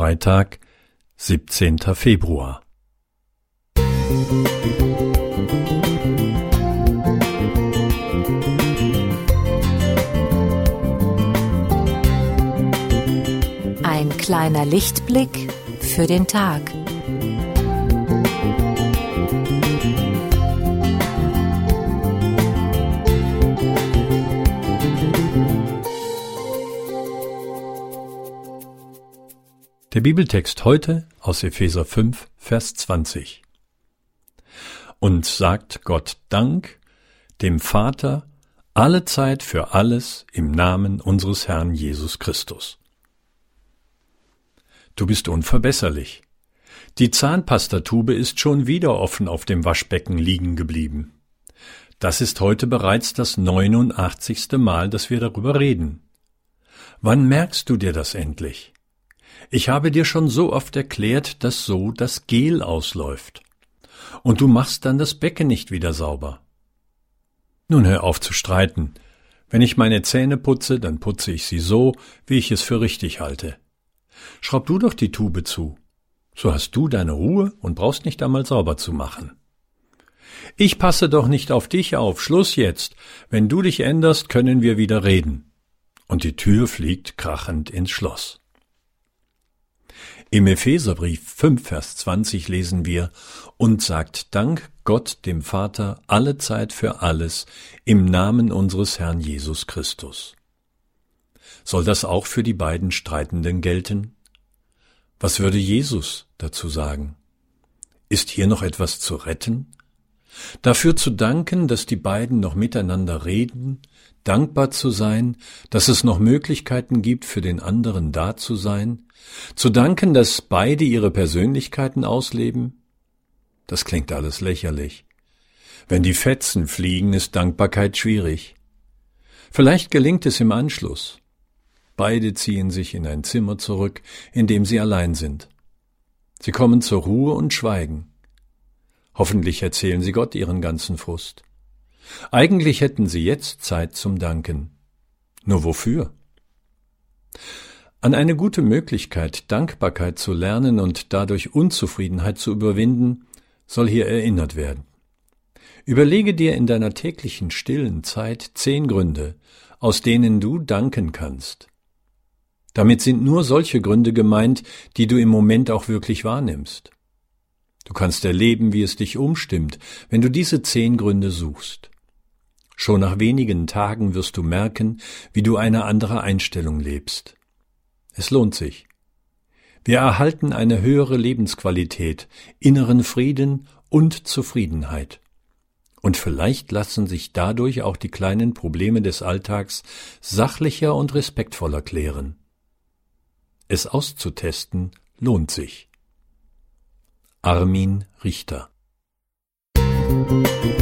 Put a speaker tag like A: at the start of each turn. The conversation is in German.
A: Freitag, 17. Februar.
B: Ein kleiner Lichtblick für den Tag.
A: Der Bibeltext heute aus Epheser 5, Vers 20. Und sagt Gott Dank dem Vater alle Zeit für alles im Namen unseres Herrn Jesus Christus. Du bist unverbesserlich. Die Zahnpastatube ist schon wieder offen auf dem Waschbecken liegen geblieben. Das ist heute bereits das 89. Mal, dass wir darüber reden. Wann merkst du dir das endlich? Ich habe dir schon so oft erklärt, dass so das Gel ausläuft. Und du machst dann das Becken nicht wieder sauber. Nun hör auf zu streiten. Wenn ich meine Zähne putze, dann putze ich sie so, wie ich es für richtig halte. Schraub du doch die Tube zu. So hast du deine Ruhe und brauchst nicht einmal sauber zu machen. Ich passe doch nicht auf dich auf. Schluss jetzt. Wenn du dich änderst, können wir wieder reden. Und die Tür fliegt krachend ins Schloss. Im Epheserbrief 5, Vers 20 lesen wir, und sagt Dank Gott dem Vater alle Zeit für alles im Namen unseres Herrn Jesus Christus. Soll das auch für die beiden Streitenden gelten? Was würde Jesus dazu sagen? Ist hier noch etwas zu retten? Dafür zu danken, dass die beiden noch miteinander reden, dankbar zu sein, dass es noch Möglichkeiten gibt, für den anderen da zu sein, zu danken, dass beide ihre Persönlichkeiten ausleben? Das klingt alles lächerlich. Wenn die Fetzen fliegen, ist Dankbarkeit schwierig. Vielleicht gelingt es im Anschluss. Beide ziehen sich in ein Zimmer zurück, in dem sie allein sind. Sie kommen zur Ruhe und schweigen. Hoffentlich erzählen sie Gott ihren ganzen Frust. Eigentlich hätten sie jetzt Zeit zum Danken. Nur wofür? An eine gute Möglichkeit, Dankbarkeit zu lernen und dadurch Unzufriedenheit zu überwinden, soll hier erinnert werden. Überlege dir in deiner täglichen stillen Zeit zehn Gründe, aus denen du danken kannst. Damit sind nur solche Gründe gemeint, die du im Moment auch wirklich wahrnimmst. Du kannst erleben, wie es dich umstimmt, wenn du diese zehn Gründe suchst. Schon nach wenigen Tagen wirst du merken, wie du eine andere Einstellung lebst. Es lohnt sich. Wir erhalten eine höhere Lebensqualität, inneren Frieden und Zufriedenheit. Und vielleicht lassen sich dadurch auch die kleinen Probleme des Alltags sachlicher und respektvoller klären. Es auszutesten lohnt sich. Armin Richter. Musik